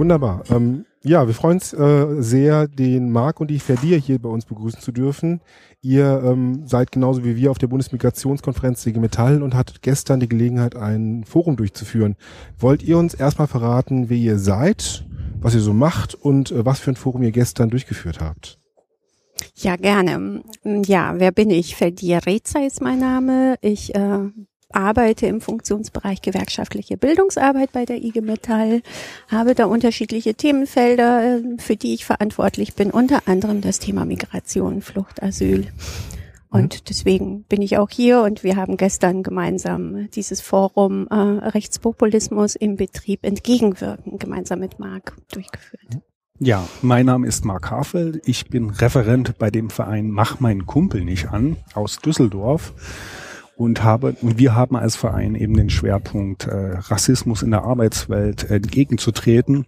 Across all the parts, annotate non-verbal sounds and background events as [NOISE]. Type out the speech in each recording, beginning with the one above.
Wunderbar. Ähm, ja, wir freuen uns äh, sehr, den Marc und die Verdir hier bei uns begrüßen zu dürfen. Ihr ähm, seid genauso wie wir auf der Bundesmigrationskonferenz IG Metall und hattet gestern die Gelegenheit, ein Forum durchzuführen. Wollt ihr uns erstmal verraten, wer ihr seid, was ihr so macht und äh, was für ein Forum ihr gestern durchgeführt habt? Ja, gerne. Ja, wer bin ich? Verdir Reza ist mein Name. Ich äh, arbeite im Funktionsbereich gewerkschaftliche Bildungsarbeit bei der IG Metall, habe da unterschiedliche Themenfelder, äh, für die ich verantwortlich bin, unter anderem das Thema Migration, Flucht, Asyl. Und mhm. deswegen bin ich auch hier und wir haben gestern gemeinsam dieses Forum äh, Rechtspopulismus im Betrieb entgegenwirken, gemeinsam mit Marc durchgeführt. Ja, mein Name ist Marc Hafel. Ich bin Referent bei dem Verein Mach meinen Kumpel nicht an aus Düsseldorf und habe und wir haben als Verein eben den Schwerpunkt äh, Rassismus in der Arbeitswelt entgegenzutreten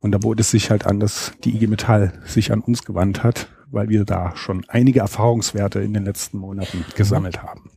und da wurde es sich halt an, dass die IG Metall sich an uns gewandt hat, weil wir da schon einige Erfahrungswerte in den letzten Monaten gesammelt haben.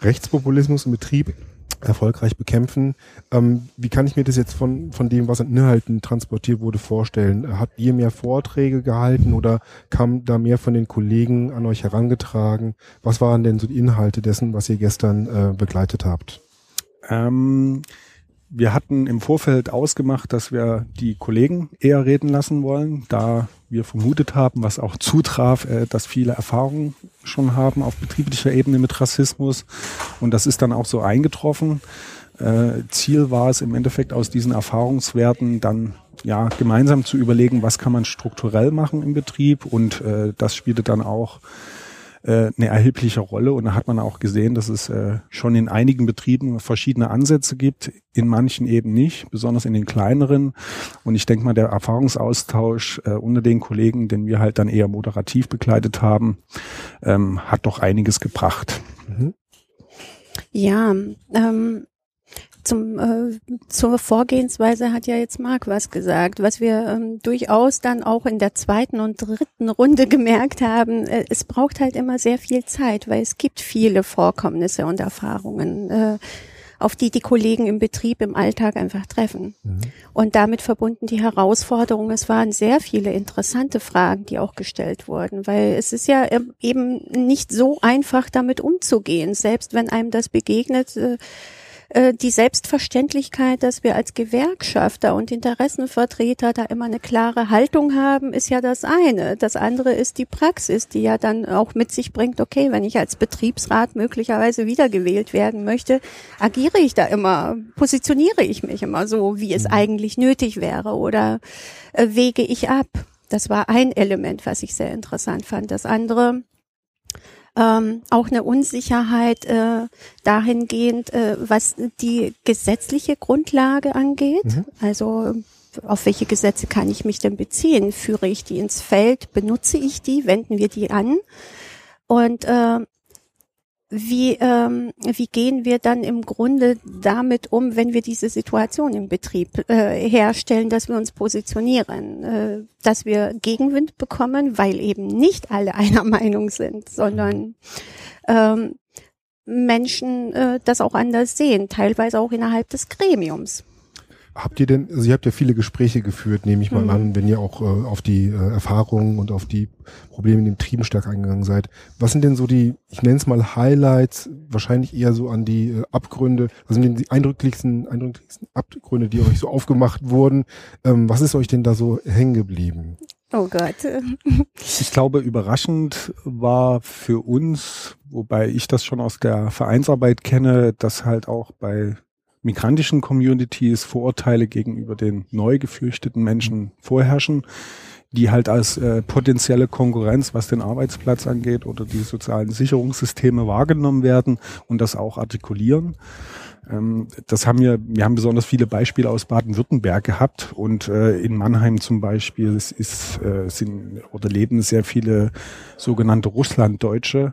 Rechtspopulismus im Betrieb erfolgreich bekämpfen. Ähm, wie kann ich mir das jetzt von, von dem, was an Inhalten transportiert wurde, vorstellen? Habt ihr mehr Vorträge gehalten oder kam da mehr von den Kollegen an euch herangetragen? Was waren denn so die Inhalte dessen, was ihr gestern äh, begleitet habt? Ähm, wir hatten im Vorfeld ausgemacht, dass wir die Kollegen eher reden lassen wollen, da wir vermutet haben, was auch zutraf, äh, dass viele Erfahrungen schon haben auf betrieblicher Ebene mit Rassismus. Und das ist dann auch so eingetroffen. Äh, Ziel war es im Endeffekt aus diesen Erfahrungswerten dann ja gemeinsam zu überlegen, was kann man strukturell machen im Betrieb. Und äh, das spielte dann auch äh, eine erhebliche Rolle. Und da hat man auch gesehen, dass es äh, schon in einigen Betrieben verschiedene Ansätze gibt, in manchen eben nicht, besonders in den kleineren. Und ich denke mal, der Erfahrungsaustausch äh, unter den Kollegen, den wir halt dann eher moderativ begleitet haben, ähm, hat doch einiges gebracht. Mhm. Ja, ähm, zum, äh, zur Vorgehensweise hat ja jetzt Marc was gesagt, was wir ähm, durchaus dann auch in der zweiten und dritten Runde gemerkt haben. Äh, es braucht halt immer sehr viel Zeit, weil es gibt viele Vorkommnisse und Erfahrungen. Äh, auf die die Kollegen im Betrieb im Alltag einfach treffen. Mhm. Und damit verbunden die Herausforderung, es waren sehr viele interessante Fragen, die auch gestellt wurden, weil es ist ja eben nicht so einfach damit umzugehen, selbst wenn einem das begegnet. Äh, äh, die Selbstverständlichkeit, dass wir als Gewerkschafter und Interessenvertreter da immer eine klare Haltung haben, ist ja das eine. Das andere ist die Praxis, die ja dann auch mit sich bringt, okay, wenn ich als Betriebsrat möglicherweise wiedergewählt werden möchte, agiere ich da immer, positioniere ich mich immer so, wie es mhm. eigentlich nötig wäre oder äh, wege ich ab. Das war ein Element, was ich sehr interessant fand. Das andere, ähm, auch eine Unsicherheit äh, dahingehend, äh, was die gesetzliche Grundlage angeht. Mhm. Also auf welche Gesetze kann ich mich denn beziehen? Führe ich die ins Feld? Benutze ich die? Wenden wir die an? Und äh, wie, ähm, wie gehen wir dann im Grunde damit um, wenn wir diese Situation im Betrieb äh, herstellen, dass wir uns positionieren, äh, dass wir Gegenwind bekommen, weil eben nicht alle [LAUGHS] einer Meinung sind, sondern ähm, Menschen äh, das auch anders sehen, teilweise auch innerhalb des Gremiums. Habt ihr denn, also ihr habt ja viele Gespräche geführt, nehme ich mal mhm. an, wenn ihr auch äh, auf die äh, Erfahrungen und auf die Probleme in den Trieben stark eingegangen seid. Was sind denn so die, ich nenne es mal Highlights, wahrscheinlich eher so an die äh, Abgründe, was sind denn die eindrücklichsten, eindrücklichsten Abgründe, die euch so aufgemacht wurden? Ähm, was ist euch denn da so hängen geblieben? Oh Gott. ich glaube, überraschend war für uns, wobei ich das schon aus der Vereinsarbeit kenne, dass halt auch bei migrantischen Communities Vorurteile gegenüber den neu geflüchteten Menschen vorherrschen, die halt als äh, potenzielle Konkurrenz, was den Arbeitsplatz angeht oder die sozialen Sicherungssysteme wahrgenommen werden und das auch artikulieren. Ähm, das haben wir, wir haben besonders viele Beispiele aus Baden-Württemberg gehabt und äh, in Mannheim zum Beispiel ist, ist, äh, sind oder leben sehr viele sogenannte Russlanddeutsche,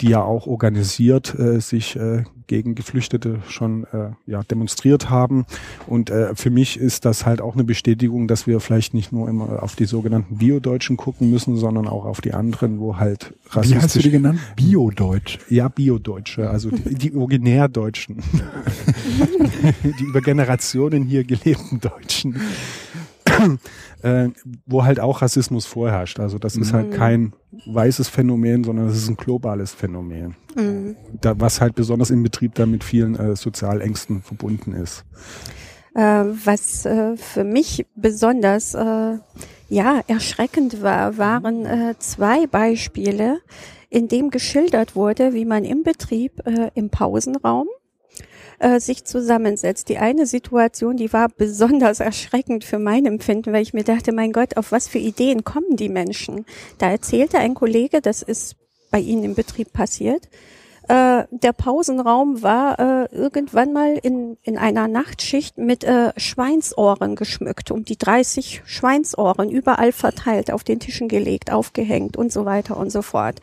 die ja auch organisiert äh, sich äh, gegen Geflüchtete schon äh, ja, demonstriert haben. Und äh, für mich ist das halt auch eine Bestätigung, dass wir vielleicht nicht nur immer auf die sogenannten Biodeutschen gucken müssen, sondern auch auf die anderen, wo halt rassistisch... Wie hast du die genannt? Biodeutsch? Ja, Biodeutsche, also die, die Originärdeutschen. [LAUGHS] die über Generationen hier gelebten Deutschen. [CLEARS THROAT] äh, wo halt auch Rassismus vorherrscht. Also das ist halt Mhm. kein weißes Phänomen, sondern es ist ein globales Phänomen. Mhm. Da, was halt besonders im Betrieb da mit vielen äh, Sozialängsten verbunden ist. Äh, was äh, für mich besonders äh, ja erschreckend war, waren äh, zwei Beispiele, in dem geschildert wurde, wie man im Betrieb äh, im Pausenraum äh, sich zusammensetzt. Die eine Situation, die war besonders [LAUGHS] erschreckend für mein Empfinden, weil ich mir dachte, mein Gott, auf was für Ideen kommen die Menschen? Da erzählte ein Kollege, das ist bei Ihnen im Betrieb passiert, äh, der Pausenraum war äh, irgendwann mal in, in einer Nachtschicht mit äh, Schweinsohren geschmückt, um die 30 Schweinsohren überall verteilt, auf den Tischen gelegt, aufgehängt und so weiter und so fort.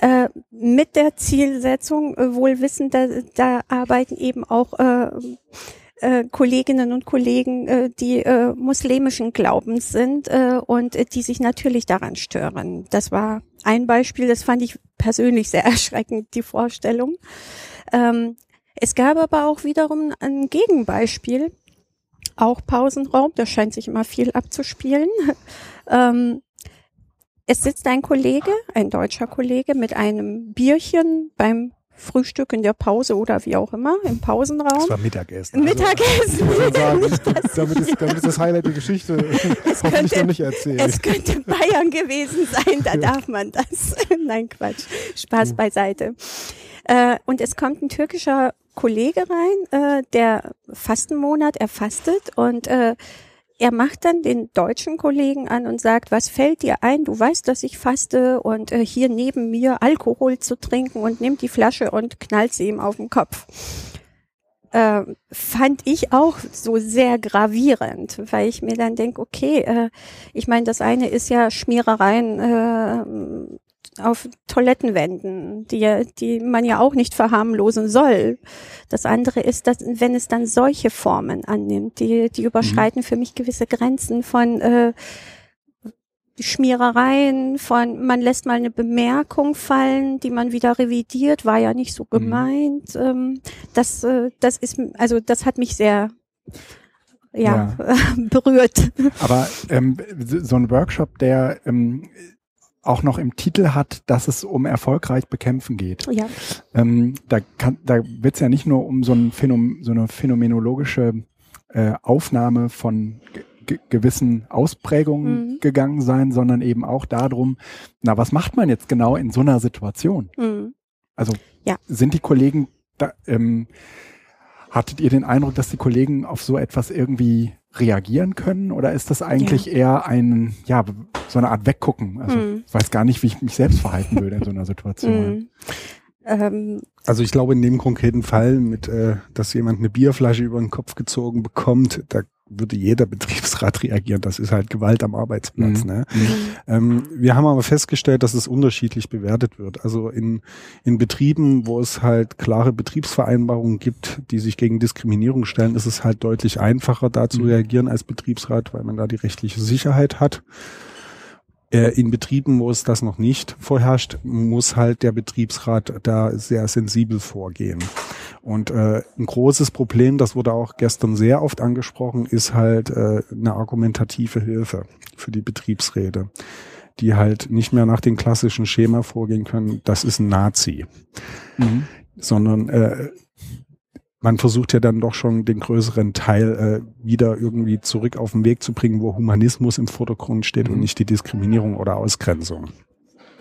Äh, mit der Zielsetzung, äh, wohl wissend, da, da arbeiten eben auch äh, äh, Kolleginnen und Kollegen, äh, die äh, muslimischen Glaubens sind äh, und äh, die sich natürlich daran stören. Das war ein Beispiel, das fand ich persönlich sehr [LAUGHS] erschreckend, die Vorstellung. Ähm, es gab aber auch wiederum ein Gegenbeispiel, auch Pausenraum, da scheint sich immer viel abzuspielen. [LAUGHS] ähm, es sitzt ein Kollege, ein deutscher Kollege, mit einem Bierchen beim Frühstück in der Pause oder wie auch immer, im Pausenraum. Das war Mittagessen. Mittagessen. Ich würde sagen, Nicht damit, ist, damit ist das Highlight der Geschichte [LAUGHS] hoffentlich könnte- nicht erzählt. Es könnte Bayern gewesen sein, da darf man das. [LAUGHS] Nein, Quatsch. Spaß beiseite. Äh, und es kommt ein türkischer Kollege rein, äh, der Fastenmonat, er fastet und äh, er macht dann den deutschen Kollegen an und sagt, was fällt dir ein? Du weißt, dass ich faste und äh, hier neben mir Alkohol zu trinken und nimmt die Flasche und knallt sie ihm auf den Kopf. Äh, fand ich auch so sehr gravierend, weil ich mir dann denke, okay, äh, ich meine, das eine ist ja Schmierereien äh, auf Toilettenwänden, die, die man ja auch nicht verharmlosen soll. Das andere ist, dass wenn es dann solche Formen annimmt, die, die überschreiten für mich gewisse Grenzen von äh, Schmierereien, von man lässt mal eine Bemerkung fallen, die man wieder revidiert, war ja nicht so gemeint. Ähm, das, äh, das ist, also das hat mich sehr ja, [LAUGHS] berührt. Aber ähm, so ein Workshop, der ähm, auch noch im Titel hat, dass es um erfolgreich bekämpfen geht. Ja. Ähm, da kann, da wird es ja nicht nur um so, ein Phänom so eine phänomenologische äh, Aufnahme von ge ge gewissen Ausprägungen Mhm. gegangen sein, sondern eben auch darum, na, was macht man jetzt genau in so einer Situation? Mhm. Also Ja. sind die Kollegen da, ähm, hattet ihr den Eindruck, dass die Kollegen auf so etwas irgendwie reagieren können oder ist das eigentlich eher ein, ja, so eine Art Weggucken? Also Mhm. ich weiß gar nicht, wie ich mich selbst verhalten würde in so einer Situation. Mhm. Ähm, Also ich glaube in dem konkreten Fall mit, äh, dass jemand eine Bierflasche über den Kopf gezogen bekommt, da würde jeder Betriebsrat [LAUGHS] reagieren. Das ist halt Gewalt am Arbeitsplatz. Mhm. Ne? Ähm, wir haben aber festgestellt, dass es unterschiedlich bewertet wird. Also in, in Betrieben, wo es halt klare Betriebsvereinbarungen gibt, die sich gegen Diskriminierung stellen, ist es halt deutlich einfacher, da zu Mhm. reagieren als Betriebsrat, weil man da die rechtliche Sicherheit hat. Äh, In Betrieben, wo es das noch nicht vorherrscht, muss halt der Betriebsrat da sehr sensibel vorgehen. Und äh, ein großes Problem, das wurde auch gestern sehr oft angesprochen, ist halt äh, eine argumentative Hilfe für die Betriebsräte, die halt nicht mehr nach dem klassischen Schema vorgehen können, das ist ein Nazi, Mhm. sondern äh, man versucht ja dann doch schon den größeren Teil äh, wieder irgendwie zurück auf den Weg zu bringen, wo Humanismus im Vordergrund steht und Mhm. nicht die Diskriminierung oder Ausgrenzung.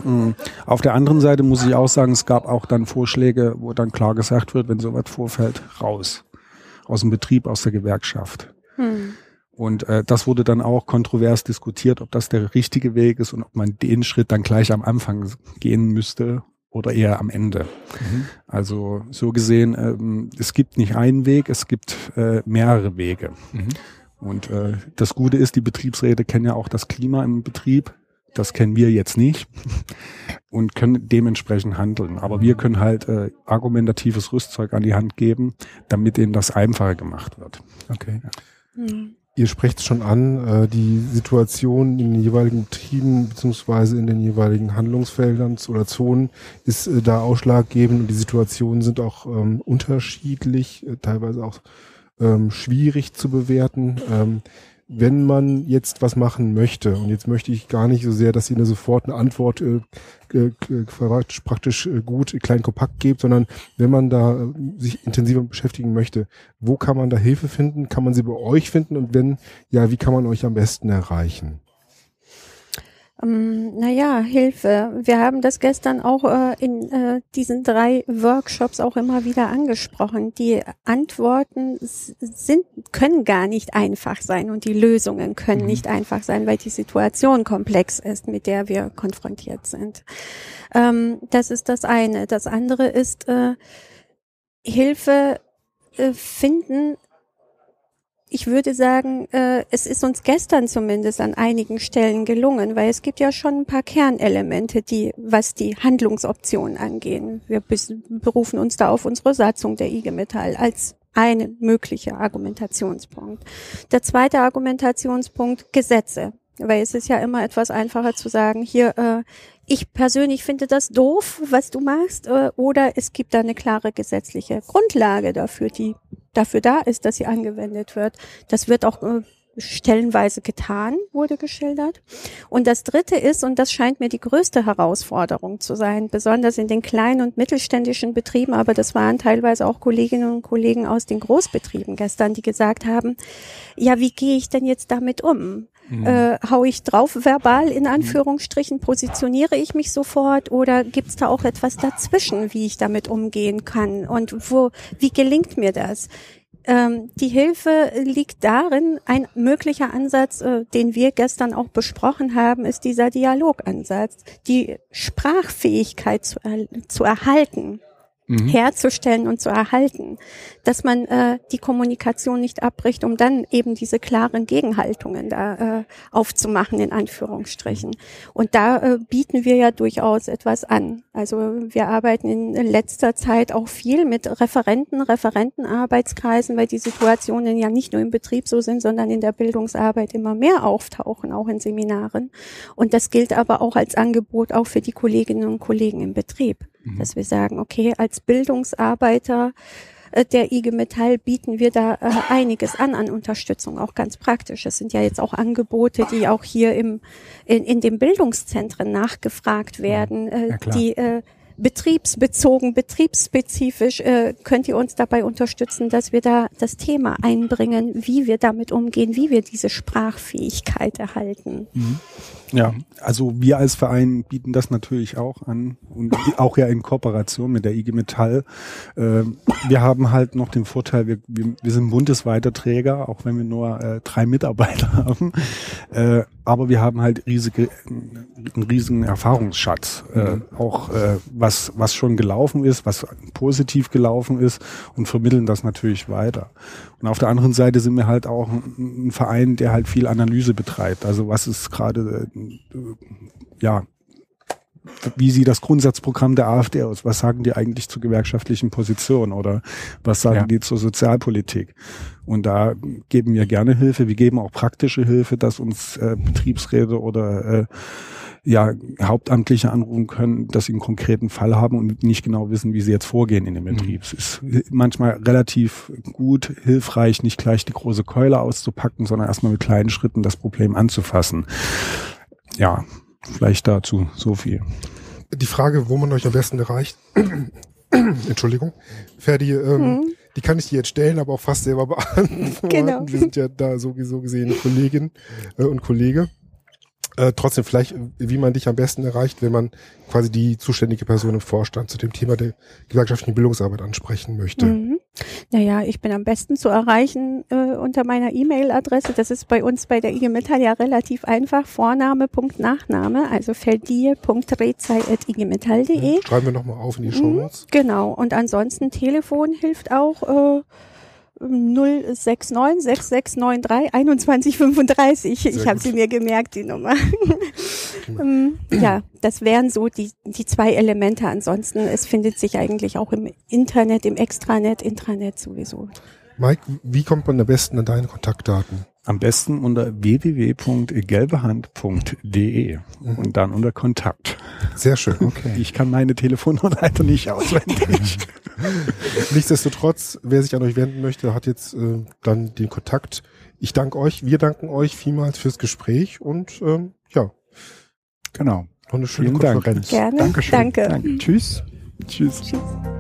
Mhm. Auf der anderen Seite muss ich auch sagen, es gab auch dann Vorschläge, wo dann klar gesagt wird, wenn sowas vorfällt, raus. Aus dem Betrieb, aus der Gewerkschaft. hm. Und äh, das wurde dann auch kontrovers diskutiert, ob das der richtige Weg ist und ob man den Schritt dann gleich am Anfang gehen müsste oder eher am Ende. Mhm. Also so gesehen, ähm, es gibt nicht einen Weg, es gibt äh, mehrere Wege. Mhm. Und äh, das Gute ist, die Betriebsräte kennen ja auch das Klima im Betrieb. Das kennen wir jetzt nicht [LAUGHS] und können dementsprechend handeln. Aber wir können halt äh, argumentatives Rüstzeug an die Hand geben, damit ihnen das einfacher gemacht wird. Okay. Hm. Ihr sprecht es schon an, äh, die Situation in den jeweiligen Betrieben beziehungsweise in den jeweiligen Handlungsfeldern oder Zonen ist äh, da ausschlaggebend und die Situationen sind auch ähm, unterschiedlich, äh, teilweise auch ähm, schwierig zu bewerten. Ähm, wenn man jetzt was machen möchte, und jetzt möchte ich gar nicht so sehr, dass ihr eine sofort eine Antwort äh, äh, praktisch gut, klein kompakt gebt, sondern wenn man da äh, sich intensiver beschäftigen möchte, wo kann man da Hilfe finden? Kann man sie bei euch finden? Und wenn, ja, wie kann man euch am besten erreichen? Ähm, naja, Hilfe. Wir haben das gestern auch äh, in äh, diesen drei Workshops auch immer wieder angesprochen. Die Antworten sind, können gar nicht einfach sein und die Lösungen können mhm. nicht einfach sein, weil die Situation komplex ist, mit der wir konfrontiert sind. Ähm, das ist das eine. Das andere ist äh, Hilfe äh, finden ich würde sagen, äh, es ist uns gestern zumindest an einigen Stellen gelungen, weil es gibt ja schon ein paar Kernelemente, die, was die Handlungsoptionen angehen. Wir berufen uns da auf unsere Satzung der IG Metall als eine mögliche Argumentationspunkt. Der zweite Argumentationspunkt Gesetze, weil es ist ja immer etwas einfacher zu sagen, hier, äh, ich persönlich finde das doof, was du machst, äh, oder es gibt da eine klare gesetzliche Grundlage dafür, die dafür da ist, dass sie angewendet wird. Das wird auch äh, stellenweise getan, wurde geschildert. Und das Dritte ist, und das scheint mir die größte Herausforderung zu sein, besonders in den kleinen und mittelständischen Betrieben, aber das waren teilweise auch Kolleginnen und Kollegen aus den Großbetrieben gestern, die gesagt haben, ja, wie gehe ich denn jetzt damit um? Mhm. Äh, hau ich drauf verbal in Anführungsstrichen, positioniere ich mich sofort oder gibt es da auch etwas dazwischen, wie ich damit umgehen kann und wo, wie gelingt mir das? Ähm, die Hilfe liegt darin, ein möglicher Ansatz, äh, den wir gestern auch besprochen haben, ist dieser Dialogansatz, die Sprachfähigkeit zu, er zu erhalten mhm. herzustellen und zu erhalten, dass man äh, die Kommunikation nicht abbricht, um dann eben diese klaren Gegenhaltungen da äh, aufzumachen, in Anführungsstrichen. Und da äh, bieten wir ja durchaus etwas an. Also wir arbeiten in letzter Zeit auch viel mit Referenten, Referentenarbeitskreisen, weil die Situationen ja nicht nur im Betrieb so sind, sondern in der Bildungsarbeit immer mehr auftauchen, auch in Seminaren. Und das gilt aber auch als Angebot auch für die Kolleginnen und Kollegen im Betrieb. Mhm. Dass wir sagen, okay, als Bildungsarbeiter äh, der IG Metall bieten wir da äh, einiges an an Unterstützung, auch ganz praktisch. Es sind ja jetzt auch Angebote, die auch hier im, in, in den Bildungszentren nachgefragt werden, äh, ja, die äh, betriebsbezogen, betriebsspezifisch äh, könnt ihr uns dabei unterstützen, dass wir da das Thema einbringen, wie wir damit umgehen, wie wir diese Sprachfähigkeit erhalten. Mhm. Ja, also wir als Verein bieten das natürlich auch an und auch ja in Kooperation mit der IG Metall. Äh, wir haben halt noch den Vorteil, wir, wir, wir sind bundesweiter Träger, auch wenn wir nur äh, drei Mitarbeiter [LAUGHS] haben. Äh, aber wir haben halt riesige, einen riesigen Erfahrungsschatz, äh, mhm. auch äh, was, was schon gelaufen ist, was positiv gelaufen ist und vermitteln das natürlich weiter. Und auf der anderen Seite sind wir halt auch ein, ein Verein, der halt viel Analyse betreibt. Also was ist gerade, äh, ja, wie sieht das Grundsatzprogramm der AfD aus? Was sagen die eigentlich zur gewerkschaftlichen Position oder was sagen ja. die zur Sozialpolitik? Und da geben wir gerne Hilfe. Wir geben auch praktische Hilfe, dass uns äh, Betriebsräte oder äh, ja, Hauptamtliche anrufen können, dass sie einen konkreten Fall haben und nicht genau wissen, wie sie jetzt vorgehen in dem. Betrieb. Mhm. Es ist manchmal relativ gut, hilfreich, nicht gleich die große Keule auszupacken, sondern erstmal mit kleinen Schritten das Problem anzufassen. Ja, Vielleicht dazu so viel. Die Frage, wo man euch am besten erreicht, [CLEARS THROAT] Entschuldigung, Ferdi, ähm, hm. die kann ich dir jetzt stellen, aber auch fast selber [LAUGHS] beantworten. Genau. Wir sind ja da sowieso gesehen Kollegin äh, und Kollege. Äh, trotzdem vielleicht, wie man dich am besten erreicht, wenn man quasi die zuständige Person im Vorstand zu dem Thema der gewerkschaftlichen Bildungsarbeit ansprechen möchte. Mhm. Naja, ich bin am besten zu erreichen äh, unter meiner E-Mail-Adresse. Das ist bei uns bei der IG Metall ja relativ einfach. Vorname, Punkt, Nachname, also verdier.rezei.igmetall.de. Ja, schreiben wir nochmal auf in die Show mhm, Notes. Genau. Und ansonsten Telefon hilft auch. Äh, 069 6693 2135. Ich habe sie mir gemerkt, die Nummer. Ähm, ja, das wären so die, die zwei Elemente. Ansonsten, es findet sich eigentlich auch im Internet, im Extranet, Intranet sowieso. Mike, wie kommt man am besten an deine Kontaktdaten? Am besten unter www.gelbehand.de mhm. und dann unter Kontakt. Sehr schön, okay. Ich kann meine Telefonnummer [LAUGHS] leider nicht [LAUGHS] auswendig. [LAUGHS] Nichtsdestotrotz, wer sich an euch wenden möchte, hat jetzt äh, dann den Kontakt ich danke euch, wir danken euch vielmals fürs Gespräch und ähm, ja. Genau. Noch eine schöne Vielen Dank. Konferenz. Gerne. Dankeschön. Danke. Danke. Tschüss. Tschüss. Tschüss.